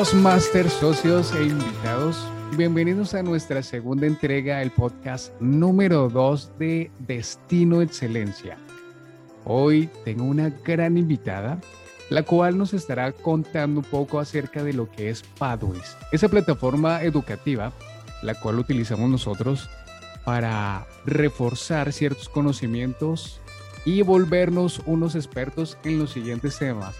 Dos Masters, socios e invitados, bienvenidos a nuestra segunda entrega del podcast número 2 de Destino Excelencia. Hoy tengo una gran invitada, la cual nos estará contando un poco acerca de lo que es Pathways, esa plataforma educativa, la cual utilizamos nosotros para reforzar ciertos conocimientos y volvernos unos expertos en los siguientes temas.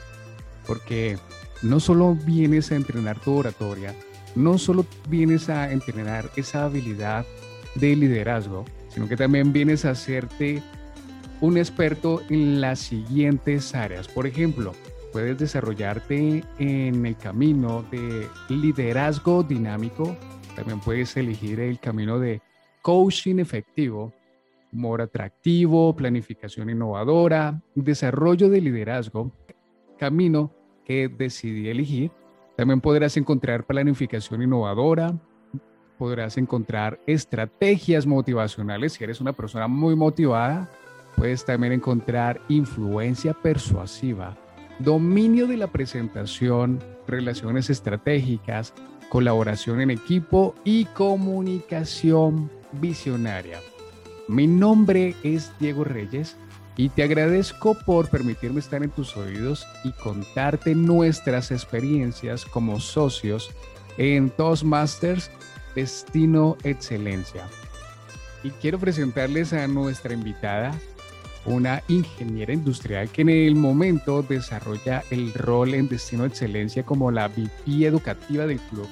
Porque no solo vienes a entrenar tu oratoria, no solo vienes a entrenar esa habilidad de liderazgo, sino que también vienes a hacerte un experto en las siguientes áreas. Por ejemplo, puedes desarrollarte en el camino de liderazgo dinámico, también puedes elegir el camino de coaching efectivo, humor atractivo, planificación innovadora, desarrollo de liderazgo, camino que decidí elegir. También podrás encontrar planificación innovadora, podrás encontrar estrategias motivacionales. Si eres una persona muy motivada, puedes también encontrar influencia persuasiva, dominio de la presentación, relaciones estratégicas, colaboración en equipo y comunicación visionaria. Mi nombre es Diego Reyes y te agradezco por permitirme estar en tus oídos y contarte nuestras experiencias como socios en Toastmasters Destino Excelencia. Y quiero presentarles a nuestra invitada, una ingeniera industrial que en el momento desarrolla el rol en Destino Excelencia como la VP educativa del club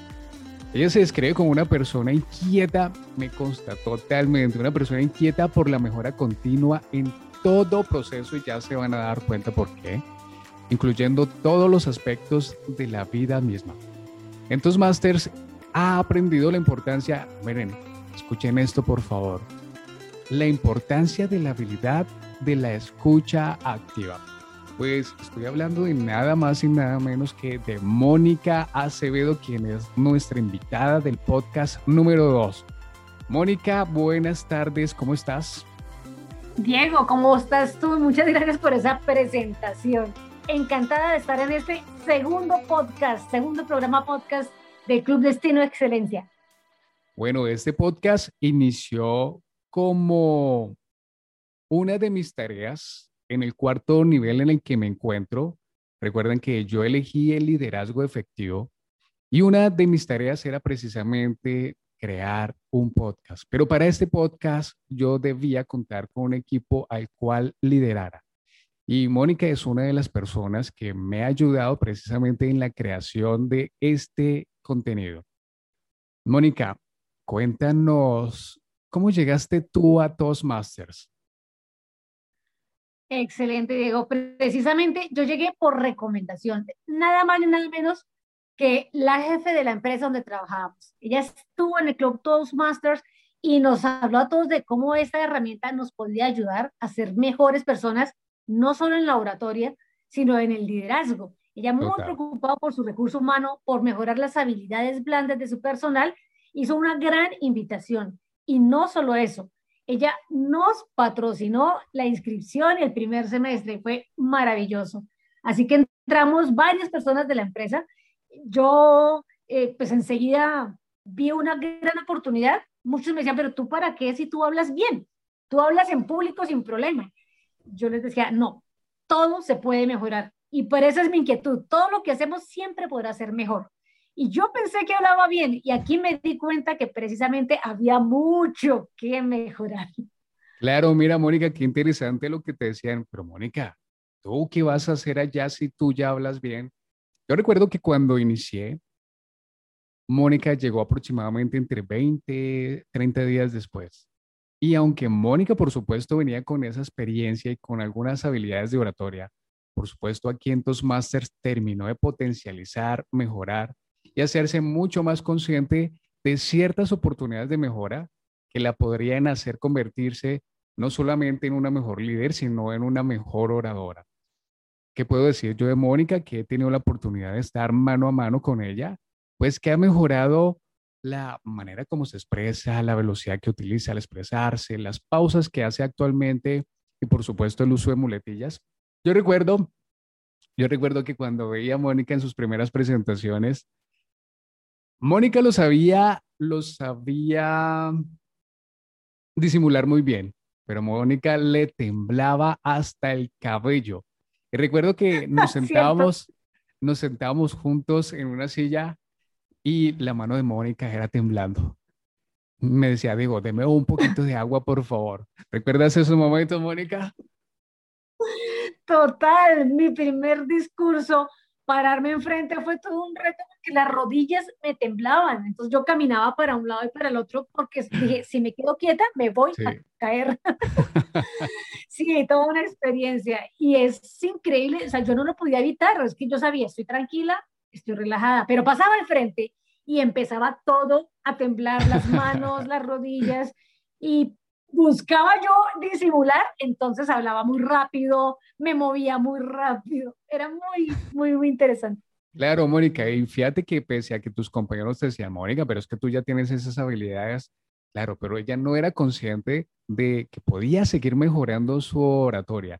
ella se describe como una persona inquieta, me consta totalmente, una persona inquieta por la mejora continua en todo proceso y ya se van a dar cuenta por qué, incluyendo todos los aspectos de la vida misma. En Masters ha aprendido la importancia, miren, escuchen esto por favor, la importancia de la habilidad de la escucha activa. Pues estoy hablando de nada más y nada menos que de Mónica Acevedo, quien es nuestra invitada del podcast número 2. Mónica, buenas tardes, ¿cómo estás? Diego, ¿cómo estás tú? Muchas gracias por esa presentación. Encantada de estar en este segundo podcast, segundo programa podcast del Club Destino de Excelencia. Bueno, este podcast inició como una de mis tareas en el cuarto nivel en el que me encuentro, recuerden que yo elegí el liderazgo efectivo y una de mis tareas era precisamente crear un podcast. Pero para este podcast yo debía contar con un equipo al cual liderara. Y Mónica es una de las personas que me ha ayudado precisamente en la creación de este contenido. Mónica, cuéntanos, ¿cómo llegaste tú a Toastmasters? Excelente, Diego. Precisamente yo llegué por recomendación, nada más ni nada menos que la jefe de la empresa donde trabajábamos. Ella estuvo en el Club Toastmasters y nos habló a todos de cómo esta herramienta nos podía ayudar a ser mejores personas, no solo en la oratoria, sino en el liderazgo. Ella muy preocupada por su recurso humano, por mejorar las habilidades blandas de su personal, hizo una gran invitación. Y no solo eso, ella nos patrocinó la inscripción el primer semestre, fue maravilloso. Así que entramos varias personas de la empresa. Yo, eh, pues enseguida vi una gran oportunidad. Muchos me decían, pero tú para qué si tú hablas bien? Tú hablas en público sin problema. Yo les decía, no, todo se puede mejorar. Y por eso es mi inquietud. Todo lo que hacemos siempre podrá ser mejor. Y yo pensé que hablaba bien y aquí me di cuenta que precisamente había mucho que mejorar. Claro, mira, Mónica, qué interesante lo que te decían, pero Mónica, ¿tú qué vas a hacer allá si tú ya hablas bien? Yo recuerdo que cuando inicié, Mónica llegó aproximadamente entre 20, 30 días después. Y aunque Mónica, por supuesto, venía con esa experiencia y con algunas habilidades de oratoria, por supuesto, aquí en Toastmasters terminó de potencializar, mejorar y hacerse mucho más consciente de ciertas oportunidades de mejora que la podrían hacer convertirse no solamente en una mejor líder, sino en una mejor oradora. ¿Qué puedo decir yo de Mónica, que he tenido la oportunidad de estar mano a mano con ella? Pues que ha mejorado la manera como se expresa, la velocidad que utiliza al expresarse, las pausas que hace actualmente y por supuesto el uso de muletillas. Yo recuerdo Yo recuerdo que cuando veía a Mónica en sus primeras presentaciones, Mónica lo sabía, lo sabía disimular muy bien, pero Mónica le temblaba hasta el cabello. Recuerdo que nos sentábamos, nos sentábamos juntos en una silla y la mano de Mónica era temblando. Me decía, digo, deme un poquito de agua, por favor. ¿Recuerdas esos momentos, Mónica? Total, mi primer discurso, pararme enfrente fue todo un reto porque las rodillas me temblaban. Entonces yo caminaba para un lado y para el otro porque dije, si me quedo quieta, me voy a caer. sí, toda una experiencia. Y es increíble, o sea, yo no lo podía evitar, es que yo sabía, estoy tranquila, estoy relajada, pero pasaba al frente y empezaba todo a temblar, las manos, las rodillas, y buscaba yo disimular, entonces hablaba muy rápido, me movía muy rápido, era muy, muy, muy interesante. Claro, Mónica, y fíjate que pese a que tus compañeros te decían, Mónica, pero es que tú ya tienes esas habilidades, claro, pero ella no era consciente de que podía seguir mejorando su oratoria.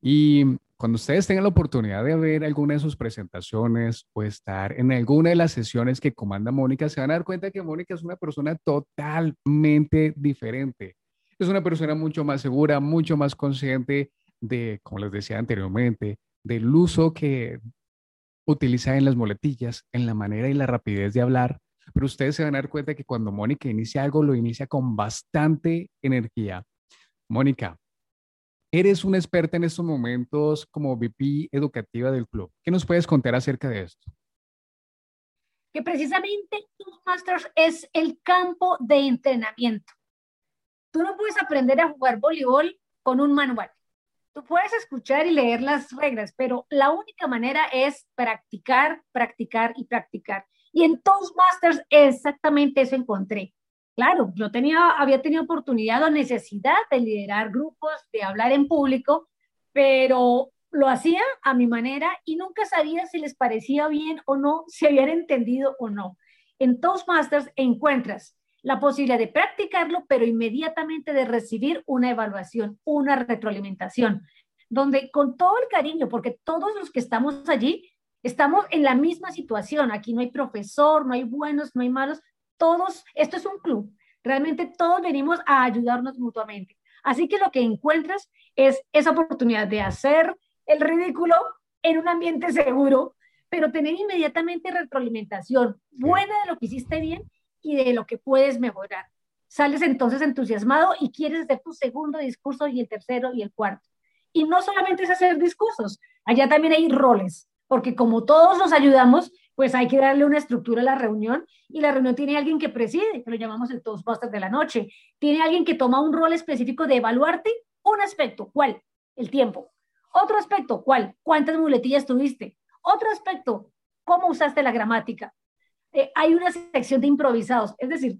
Y cuando ustedes tengan la oportunidad de ver alguna de sus presentaciones o estar en alguna de las sesiones que comanda Mónica, se van a dar cuenta que Mónica es una persona totalmente diferente. Es una persona mucho más segura, mucho más consciente de, como les decía anteriormente, del uso que utiliza en las muletillas, en la manera y la rapidez de hablar. Pero ustedes se van a dar cuenta que cuando Mónica inicia algo, lo inicia con bastante energía. Mónica, Eres una experta en estos momentos como VP educativa del club. ¿Qué nos puedes contar acerca de esto? Que precisamente Toastmasters es el campo de entrenamiento. Tú no puedes aprender a jugar voleibol con un manual. Tú puedes escuchar y leer las reglas, pero la única manera es practicar, practicar y practicar. Y en Toastmasters exactamente eso encontré. Claro, yo tenía, había tenido oportunidad o necesidad de liderar grupos, de hablar en público, pero lo hacía a mi manera y nunca sabía si les parecía bien o no, si habían entendido o no. En Toastmasters encuentras la posibilidad de practicarlo, pero inmediatamente de recibir una evaluación, una retroalimentación, donde con todo el cariño, porque todos los que estamos allí estamos en la misma situación, aquí no hay profesor, no hay buenos, no hay malos, todos, esto es un club, realmente todos venimos a ayudarnos mutuamente. Así que lo que encuentras es esa oportunidad de hacer el ridículo en un ambiente seguro, pero tener inmediatamente retroalimentación. Buena de lo que hiciste bien y de lo que puedes mejorar. Sales entonces entusiasmado y quieres hacer tu segundo discurso y el tercero y el cuarto. Y no solamente es hacer discursos, allá también hay roles, porque como todos nos ayudamos, pues hay que darle una estructura a la reunión y la reunión tiene alguien que preside, que lo llamamos el Toastbusters de la noche. Tiene alguien que toma un rol específico de evaluarte un aspecto, ¿cuál? El tiempo. Otro aspecto, ¿cuál? ¿Cuántas muletillas tuviste? Otro aspecto, ¿cómo usaste la gramática? Eh, hay una sección de improvisados, es decir,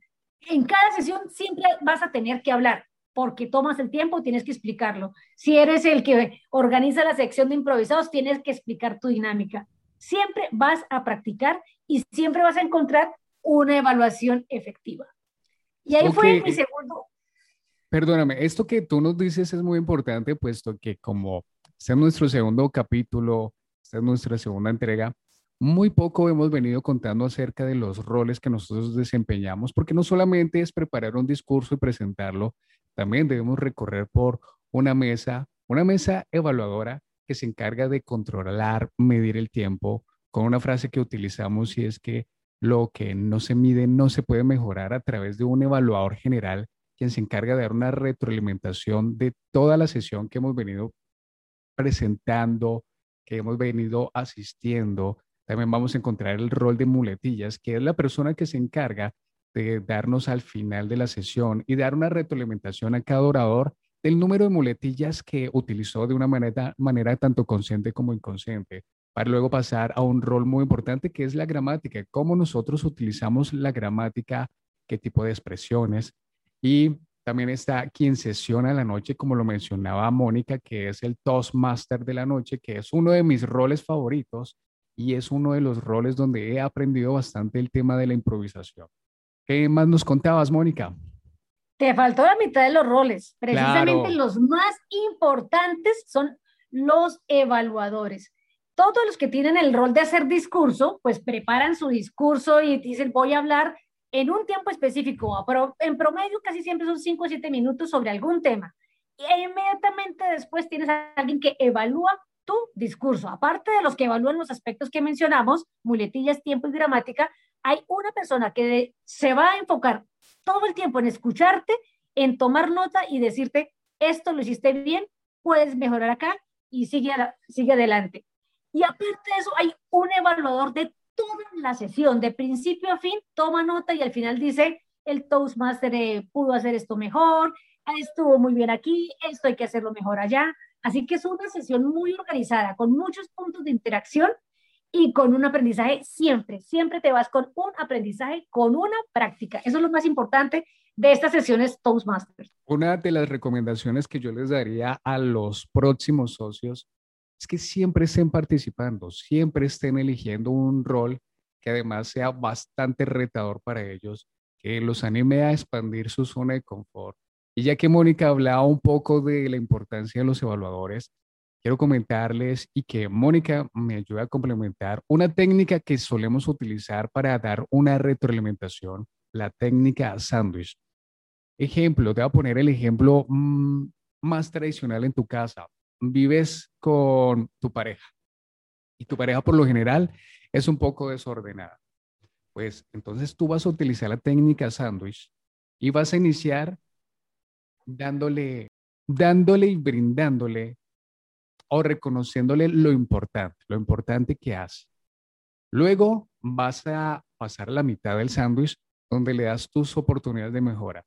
en cada sesión siempre vas a tener que hablar porque tomas el tiempo y tienes que explicarlo. Si eres el que organiza la sección de improvisados, tienes que explicar tu dinámica siempre vas a practicar y siempre vas a encontrar una evaluación efectiva. Y ahí fue mi segundo. Perdóname, esto que tú nos dices es muy importante, puesto que como este es nuestro segundo capítulo, esta es nuestra segunda entrega, muy poco hemos venido contando acerca de los roles que nosotros desempeñamos, porque no solamente es preparar un discurso y presentarlo, también debemos recorrer por una mesa, una mesa evaluadora que se encarga de controlar, medir el tiempo, con una frase que utilizamos y es que lo que no se mide no se puede mejorar a través de un evaluador general quien se encarga de dar una retroalimentación de toda la sesión que hemos venido presentando, que hemos venido asistiendo. También vamos a encontrar el rol de muletillas, que es la persona que se encarga de darnos al final de la sesión y dar una retroalimentación a cada orador del número de muletillas que utilizó de una manera, manera tanto consciente como inconsciente, para luego pasar a un rol muy importante que es la gramática, cómo nosotros utilizamos la gramática, qué tipo de expresiones. Y también está quien sesiona la noche, como lo mencionaba Mónica, que es el Toastmaster de la noche, que es uno de mis roles favoritos y es uno de los roles donde he aprendido bastante el tema de la improvisación. ¿Qué más nos contabas, Mónica? Te faltó la mitad de los roles. Precisamente los más importantes son los evaluadores. todos los que tienen el rol de hacer discurso, pues preparan su discurso y dicen, voy a hablar en un tiempo específico, pero en promedio casi siempre son 5 o 7 minutos sobre algún tema. Y inmediatamente después tienes a alguien que evalúa tu discurso. Aparte de los que evalúan los aspectos que mencionamos, muletillas, tiempo y gramática, hay una persona que se va a enfocar todo el tiempo en escucharte, en tomar nota y decirte, esto lo hiciste bien, puedes mejorar acá y sigue, sigue adelante. Y aparte de eso, hay un evaluador de toda la sesión, de principio a fin, toma nota y al final dice, el Toastmaster eh, pudo hacer esto mejor, estuvo muy bien aquí, esto hay que hacerlo mejor allá. Así que es una sesión muy organizada, con muchos puntos de interacción y con un aprendizaje siempre, siempre te vas con un aprendizaje, con una práctica. Eso es lo más importante de estas sesiones Toastmasters. Una de las recomendaciones que yo les daría a los próximos socios es que siempre estén participando, siempre estén eligiendo un rol que además sea bastante retador para ellos, que los anime a expandir su zona de confort. Y ya que Mónica hablaba un poco de la importancia de los evaluadores, quiero comentarles y que Mónica me ayude a complementar una técnica que solemos utilizar para dar una retroalimentación, la técnica sándwich. Ejemplo, te voy a poner el ejemplo mm, más tradicional en tu casa vives con tu pareja y tu pareja por lo general es un poco desordenada, pues entonces tú vas a utilizar la técnica sándwich y vas a iniciar dándole, dándole y brindándole o reconociéndole lo importante, lo importante que hace. Luego vas a pasar la mitad del sándwich donde le das tus oportunidades de mejora.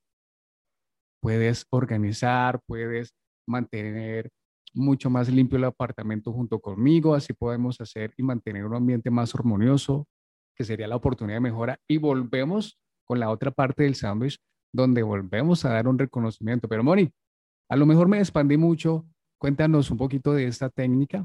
Puedes organizar, puedes mantener mucho más limpio el apartamento junto conmigo, así podemos hacer y mantener un ambiente más armonioso, que sería la oportunidad de mejora. Y volvemos con la otra parte del sándwich, donde volvemos a dar un reconocimiento. Pero Moni, a lo mejor me expandí mucho. Cuéntanos un poquito de esta técnica.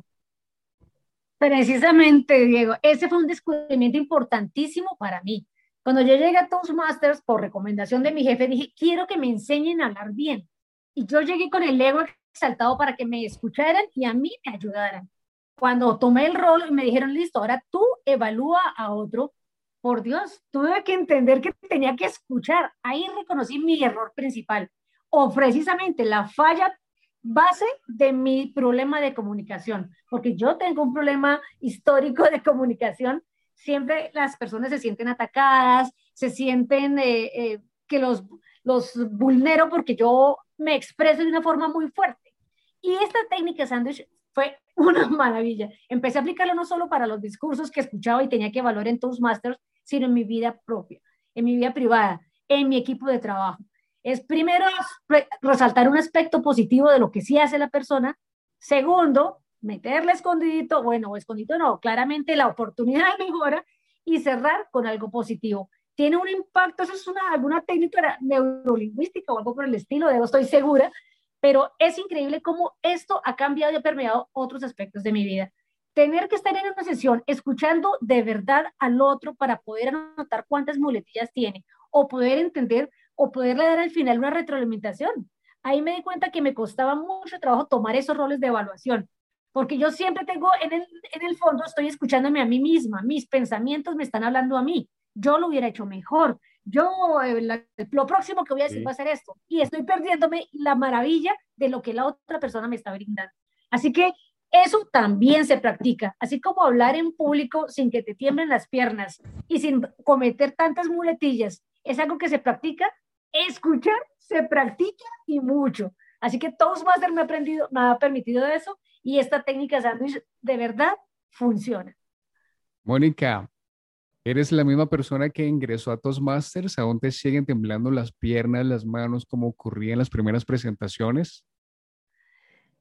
Precisamente, Diego, ese fue un descubrimiento importantísimo para mí. Cuando yo llegué a Toastmasters, por recomendación de mi jefe, dije, quiero que me enseñen a hablar bien. Y yo llegué con el ego exaltado para que me escucharan y a mí me ayudaran. Cuando tomé el rol y me dijeron, listo, ahora tú evalúa a otro, por Dios, tuve que entender que tenía que escuchar. Ahí reconocí mi error principal o precisamente la falla base de mi problema de comunicación, porque yo tengo un problema histórico de comunicación. Siempre las personas se sienten atacadas, se sienten eh, eh, que los, los vulnero porque yo me expreso de una forma muy fuerte. Y esta técnica sándwich fue una maravilla. Empecé a aplicarlo no solo para los discursos que escuchaba y tenía que evaluar en Toastmasters, sino en mi vida propia, en mi vida privada, en mi equipo de trabajo. Es primero resaltar un aspecto positivo de lo que sí hace la persona. Segundo, meterle escondidito, bueno, escondidito no, claramente la oportunidad de mejora y cerrar con algo positivo tiene un impacto, eso es una, alguna técnica neurolingüística o algo por el estilo, de estoy segura, pero es increíble cómo esto ha cambiado y ha permeado otros aspectos de mi vida. Tener que estar en una sesión escuchando de verdad al otro para poder anotar cuántas muletillas tiene o poder entender o poderle dar al final una retroalimentación. Ahí me di cuenta que me costaba mucho trabajo tomar esos roles de evaluación, porque yo siempre tengo en el, en el fondo, estoy escuchándome a mí misma, mis pensamientos me están hablando a mí yo lo hubiera hecho mejor. Yo lo próximo que voy a decir va a ser esto. Y estoy perdiéndome la maravilla de lo que la otra persona me está brindando. Así que eso también se practica, así como hablar en público sin que te tiemblen las piernas y sin cometer tantas muletillas. Es algo que se practica. Escuchar se practica y mucho. Así que Toastmaster me ha, me ha permitido eso y esta técnica sándwich de verdad funciona. Mónica, ¿Eres la misma persona que ingresó a Toastmasters? ¿Aún te siguen temblando las piernas, las manos, como ocurría en las primeras presentaciones?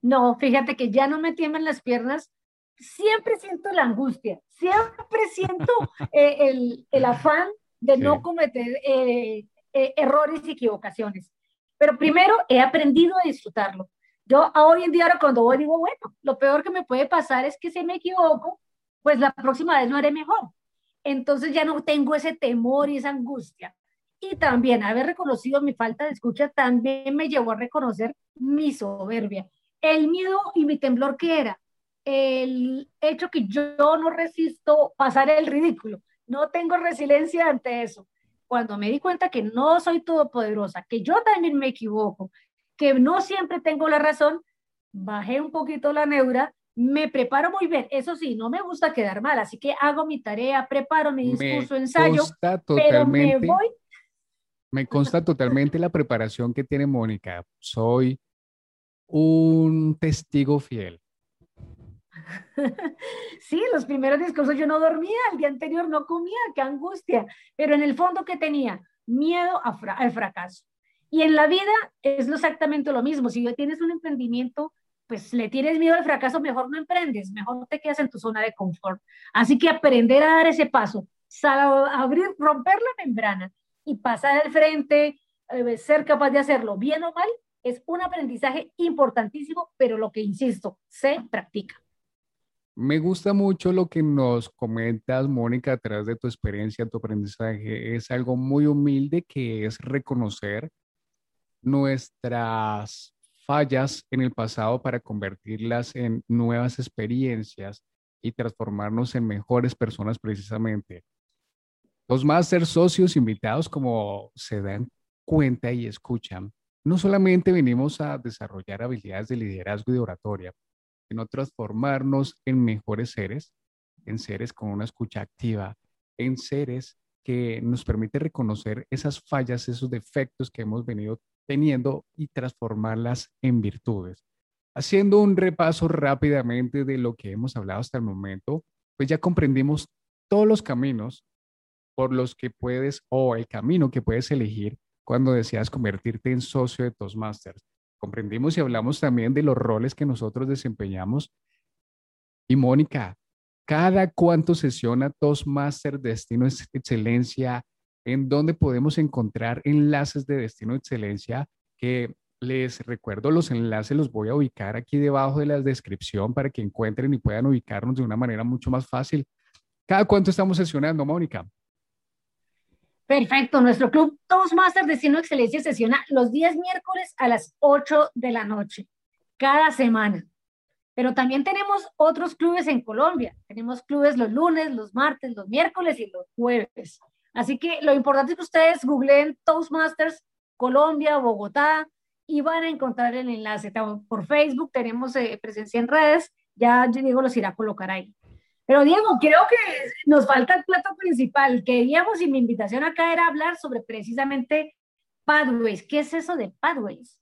No, fíjate que ya no me tiemblan las piernas. Siempre siento la angustia, siempre siento eh, el, afán de no cometer eh, eh, errores y equivocaciones. Pero primero he aprendido a disfrutarlo. Yo hoy en día, ahora cuando voy, digo, bueno, lo peor que me puede pasar es que si me equivoco, pues la próxima vez lo haré mejor entonces ya no tengo ese temor y esa angustia. Y también haber reconocido mi falta de escucha también me llevó a reconocer mi soberbia, el miedo y mi temblor que era. el hecho que yo no resisto pasar el ridículo. No tengo resiliencia ante eso. Cuando me di cuenta que no soy todopoderosa, que yo también me equivoco, que no siempre tengo la razón, bajé un poquito la neura, me preparo muy bien. Eso sí, no me gusta quedar mal, así que hago mi tarea, preparo mi discurso, ensayo, pero me voy. Me consta totalmente la preparación que tiene Mónica. Soy un testigo fiel. Sí, los primeros discursos yo no dormía, el día anterior no comía, qué angustia, pero en el fondo que tenía miedo al fracaso. Y en la vida es exactamente lo mismo. Si tienes un emprendimiento, pues le tienes miedo al fracaso, mejor no emprendes, mejor te quedas en tu zona de confort. Así que aprender a dar ese paso, abrir, romper la membrana y pasar al frente, eh, ser capaz de hacerlo bien o mal, es un aprendizaje importantísimo, pero lo que insisto, se practica. Me gusta mucho lo que nos comentas, Mónica, a de tu experiencia, tu aprendizaje. Es algo muy humilde que es reconocer nuestras fallas en el pasado para convertirlas en nuevas experiencias y transformarnos en mejores personas precisamente. Los máster socios invitados, como se dan cuenta y escuchan, no solamente venimos a desarrollar habilidades de liderazgo y de oratoria, sino transformarnos en mejores seres, en seres con una escucha activa, en seres que nos permite reconocer esas fallas, esos defectos que hemos venido teniendo y transformarlas en virtudes. Haciendo un repaso rápidamente de lo que hemos hablado hasta el momento, pues ya comprendimos todos los caminos por los que puedes o el camino que puedes elegir cuando deseas convertirte en socio de Toastmasters. Comprendimos y hablamos también de los roles que nosotros desempeñamos. Y Mónica, ¿cada cuánto sesiona Toastmasters Destino Excelencia en donde podemos encontrar enlaces de Destino Excelencia que les recuerdo los enlaces los voy a ubicar aquí debajo de la descripción para que encuentren y puedan ubicarnos de una manera mucho más fácil. ¿Cada cuánto estamos sesionando, Mónica? Perfecto, nuestro club Toastmasters Destino Excelencia sesiona los días miércoles a las 8 de la noche, cada semana. Pero también tenemos otros clubes en Colombia. Tenemos clubes los lunes, los martes, los miércoles y los jueves. Así que lo importante es que ustedes googleen Toastmasters Colombia, Bogotá y van a encontrar el enlace. Por Facebook tenemos eh, presencia en redes, ya Diego los irá a colocar ahí. Pero Diego, creo que nos falta el plato principal. Queríamos y mi invitación acá era hablar sobre precisamente Pathways. ¿Qué es eso de Pathways?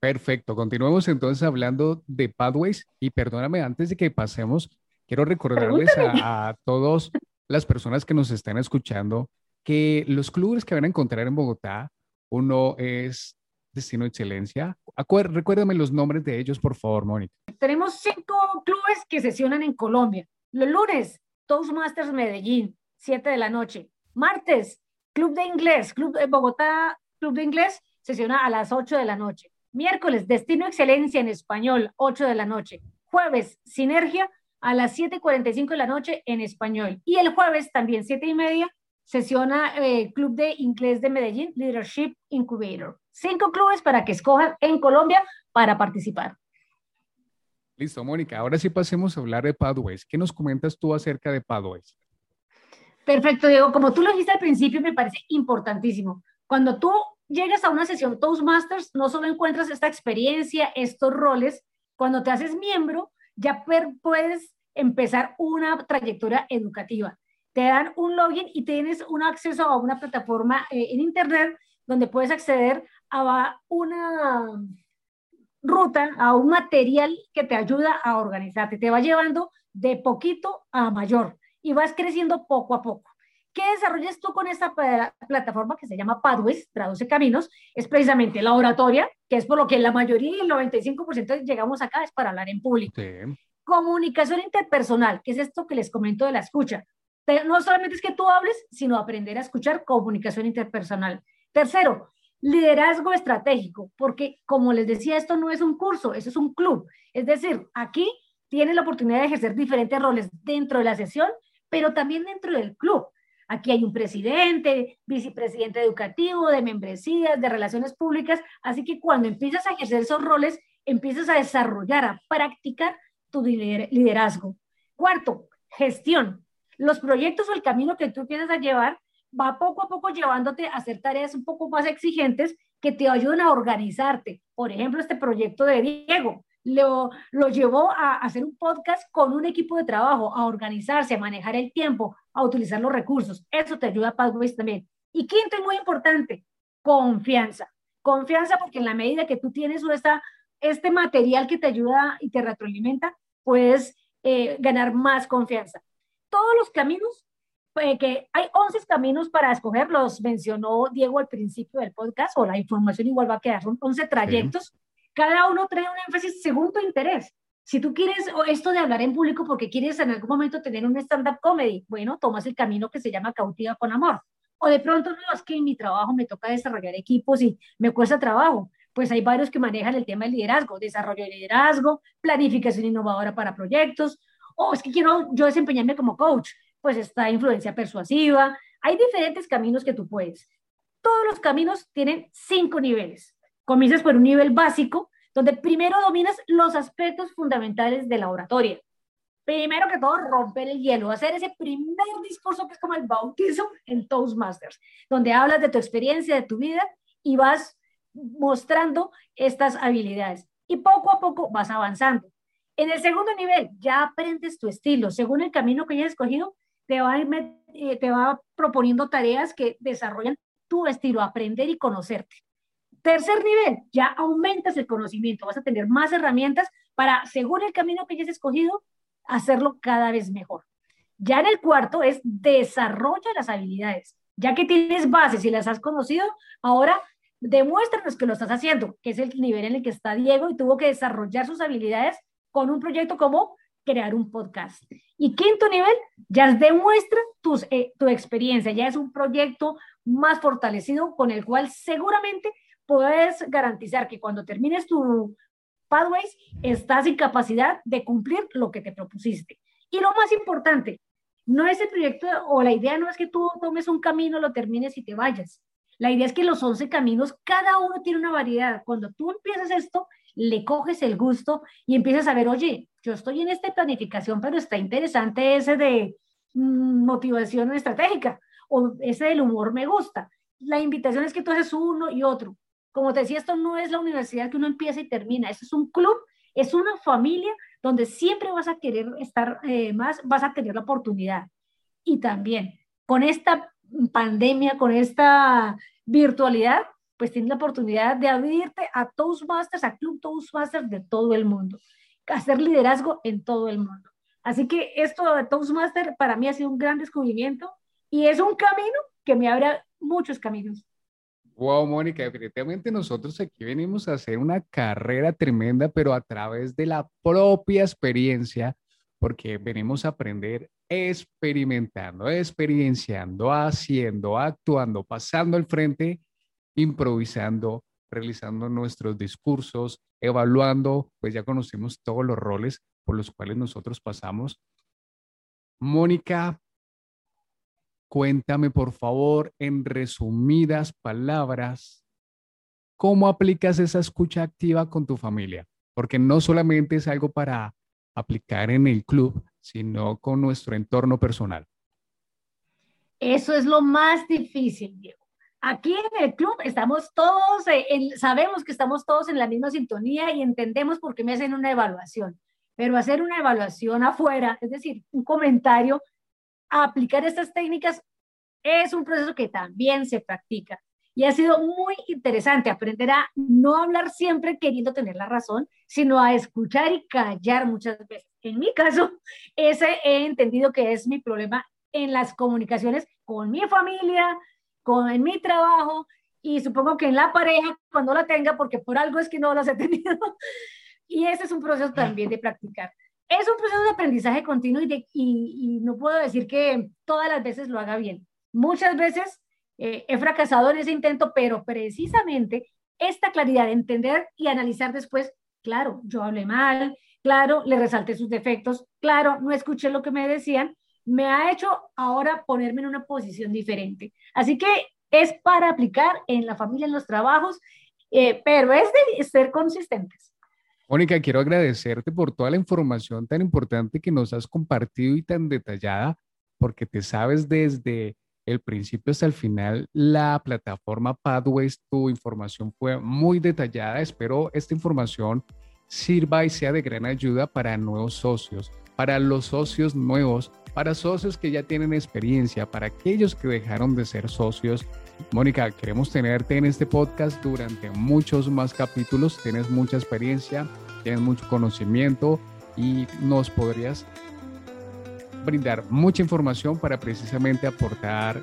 Perfecto, continuemos entonces hablando de Pathways y perdóname, antes de que pasemos, quiero recordarles a, todos las personas que nos están escuchando que los clubes que van a encontrar en Bogotá, uno es Destino Excelencia. Recuérdame los nombres de ellos, por favor, Mónica. Tenemos cinco clubes que sesionan en Colombia. Los lunes, Toastmasters Medellín, 7 de la noche. Martes, Club de Inglés, Club de Bogotá, Club de Inglés, sesiona a las 8 de la noche. Miércoles, Destino Excelencia en Español, 8 de la noche. Jueves, Sinergia, a las 7.45 de la noche en español. Y el jueves también 7 y media sesiona eh, Club de Inglés de Medellín, Leadership Incubator. Cinco clubes para que escojan en Colombia para participar. Listo, Mónica. Ahora sí pasemos a hablar de Pathways. ¿Qué nos comentas tú acerca de Pathways? Perfecto, Diego. Como tú lo dijiste al principio, me parece importantísimo. Cuando tú llegas a una sesión Toastmasters, no solo encuentras esta experiencia, estos roles, cuando te haces miembro, ya puedes empezar una trayectoria educativa. Te dan un login y tienes un acceso a una plataforma eh, en Internet donde puedes acceder a una ruta, a un material que te ayuda a organizarte. Te va llevando de poquito a mayor y vas creciendo poco a poco. ¿Qué desarrollas tú con esta plataforma que se llama Pathways, traduce caminos? Es precisamente la oratoria, que es por lo que la mayoría, el 95% llegamos acá, es para hablar en público. Comunicación interpersonal, que es esto que les comento de la escucha. No solamente es que tú hables, sino aprender a escuchar comunicación interpersonal. Tercero, liderazgo estratégico, porque como les decía, esto no es un curso, eso es un club. Es decir, aquí tienes la oportunidad de ejercer diferentes roles dentro de la sesión, pero también dentro del club. Aquí hay un presidente, vicepresidente educativo, de membresías, de relaciones públicas. Así que cuando empiezas a ejercer esos roles, empiezas a desarrollar, a practicar tu liderazgo. Cuarto, gestión. Los proyectos o el camino que tú a llevar va poco a poco llevándote a hacer tareas un poco más exigentes que te ayuden a organizarte. Por ejemplo, este proyecto de Diego lo, lo llevó a hacer un podcast con un equipo de trabajo, a organizarse, a manejar el tiempo, a utilizar los recursos. Eso te ayuda a Pathways también. Y quinto y muy importante, confianza. Confianza porque en la medida que tú tienes esta, este material que te ayuda y te retroalimenta, puedes eh, ganar más confianza. Todos los caminos eh, que hay 11 caminos para escoger, los mencionó Diego al principio del podcast, o la información igual va a quedar, son 11 trayectos, cada uno trae un énfasis según tu interés. Si tú quieres esto de hablar en público porque quieres en algún momento tener un stand-up comedy, bueno, tomas el camino que se llama cautiva con amor. O de pronto, no, es que en mi trabajo me toca desarrollar equipos y me cuesta trabajo. Pues hay varios que manejan el tema del liderazgo, desarrollo de liderazgo, planificación innovadora para proyectos, o es que quiero yo desempeñarme como coach pues está influencia persuasiva. Hay diferentes caminos que tú puedes. Todos los caminos tienen cinco niveles. Comienzas por un nivel básico, donde primero dominas los aspectos fundamentales de la oratoria. Primero que todo, romper el hielo, hacer ese primer discurso que es como el bautizo en Toastmasters, donde hablas de tu experiencia, de tu vida y vas mostrando estas habilidades. Y poco a poco vas avanzando. En el segundo nivel, ya aprendes tu estilo. Según el camino que hayas escogido, te va, eh, te va proponiendo tareas que desarrollan tu estilo, aprender y conocerte. Tercer nivel, ya aumentas el conocimiento, vas a tener más herramientas para, según el camino que hayas escogido, hacerlo cada vez mejor. Ya en el cuarto es desarrolla las habilidades. Ya que tienes bases y las has conocido, ahora demuéstranos que lo estás haciendo, que es el nivel en el que está Diego y tuvo que desarrollar sus habilidades con un proyecto como crear un podcast. Y quinto nivel, ya demuestra tus, eh, tu experiencia, ya es un proyecto más fortalecido con el cual seguramente puedes garantizar que cuando termines tu Pathways estás en capacidad de cumplir lo que te propusiste. Y lo más importante, no es el proyecto o la idea no es que tú tomes un camino, lo termines y te vayas. La idea es que los 11 caminos, cada uno tiene una variedad. Cuando tú empiezas esto, le coges el gusto y empiezas a ver, oye, yo estoy en esta planificación, pero está interesante ese de mm, motivación estratégica o ese del humor me gusta. La invitación es que tú haces uno y otro. Como te decía, esto no es la universidad que uno empieza y termina, esto es un club, es una familia donde siempre vas a querer estar eh, más, vas a tener la oportunidad. Y también con esta pandemia, con esta virtualidad, pues tienes la oportunidad de abrirte a Toastmasters, a Club Toastmasters de todo el mundo, hacer liderazgo en todo el mundo. Así que esto de Toastmaster para mí ha sido un gran descubrimiento y es un camino que me abre muchos caminos. Wow, Mónica, definitivamente nosotros aquí venimos a hacer una carrera tremenda, pero a través de la propia experiencia, porque venimos a aprender experimentando, experienciando, haciendo, actuando, pasando al frente improvisando, realizando nuestros discursos, evaluando, pues ya conocimos todos los roles por los cuales nosotros pasamos. Mónica, cuéntame por favor en resumidas palabras, ¿cómo aplicas esa escucha activa con tu familia? Porque no solamente es algo para aplicar en el club, sino con nuestro entorno personal. Eso es lo más difícil, Diego. Aquí en el club estamos todos, eh, sabemos que estamos todos en la misma sintonía y entendemos por qué me hacen una evaluación, pero hacer una evaluación afuera, es decir, un comentario, aplicar estas técnicas es un proceso que también se practica. Y ha sido muy interesante aprender a no hablar siempre queriendo tener la razón, sino a escuchar y callar muchas veces. En mi caso, ese he entendido que es mi problema en las comunicaciones con mi familia, con, en mi trabajo y supongo que en la pareja cuando la tenga, porque por algo es que no las he tenido. y ese es un proceso también de practicar. Es un proceso de aprendizaje continuo y, y, no puedo decir que todas las veces lo haga bien. Muchas veces eh, he fracasado en ese intento, pero precisamente esta claridad de entender y analizar después, claro, yo hablé mal, claro, le resalté sus defectos, claro, no escuché lo que me decían, me ha hecho ahora ponerme en una posición diferente. Así que es para aplicar en la familia, en los trabajos, eh, pero es de ser consistentes. Mónica, quiero agradecerte por toda la información tan importante que nos has compartido y tan detallada, porque te sabes desde el principio hasta el final la plataforma Pathways. Tu información fue muy detallada. Espero esta información sirva y sea de gran ayuda para nuevos socios, para los socios nuevos, para socios que ya tienen experiencia, para aquellos que dejaron de ser socios. Mónica, queremos tenerte en este podcast durante muchos más capítulos. Tienes mucha experiencia, tienes mucho conocimiento y nos podrías brindar mucha información para precisamente aportar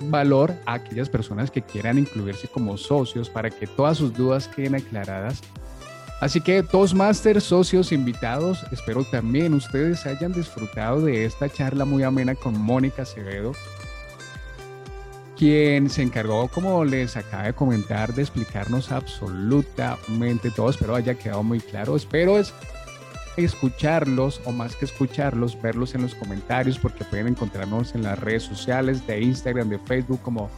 valor a aquellas personas que quieran incluirse como socios para que todas sus dudas queden aclaradas. Así que Toastmasters, socios invitados, espero también ustedes hayan disfrutado de esta charla muy amena con Mónica Acevedo, quien se encargó, como les acaba de comentar, de explicarnos absolutamente todo. Espero haya quedado muy claro. Espero es escucharlos o más que escucharlos, verlos en los comentarios porque pueden encontrarnos en las redes sociales de Instagram, de Facebook como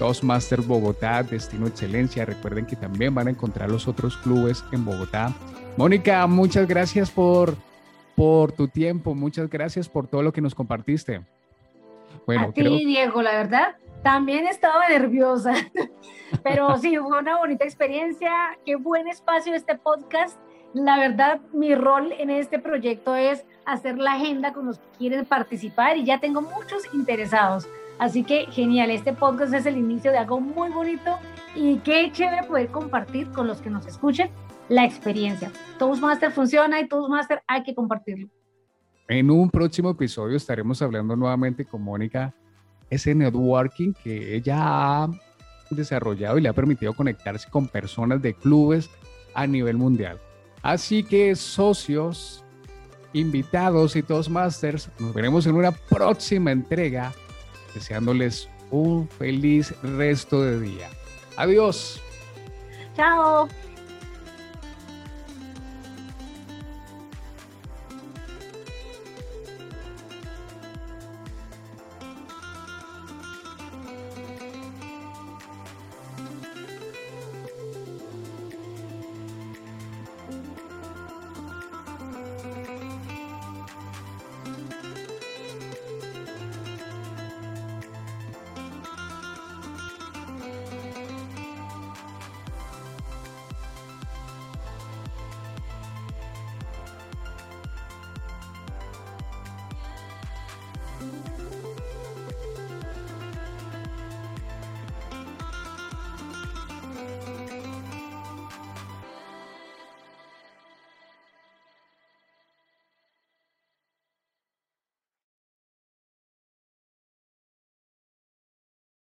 Toastmasters Bogotá, Destino Excelencia. Recuerden que también van a encontrar los otros clubes en Bogotá. Mónica, muchas gracias por, por tu tiempo, muchas gracias por todo lo que nos compartiste. Bueno, a ti, Diego, la verdad, también estaba nerviosa, pero sí, fue una bonita experiencia. Qué buen espacio este podcast. La verdad, mi rol en este proyecto es hacer la agenda con los que quieren participar y ya tengo muchos interesados. Así que genial, este podcast es el inicio de algo muy bonito y qué chévere poder compartir con los que nos escuchen la experiencia. Toastmaster funciona y Toastmaster hay que compartirlo. En un próximo episodio estaremos hablando nuevamente con Mónica ese networking que ella ha desarrollado y le ha permitido conectarse con personas de clubes a nivel mundial. Así que socios, invitados y todos masters, nos veremos en una próxima entrega, deseándoles un feliz resto de día. Adiós. Chao.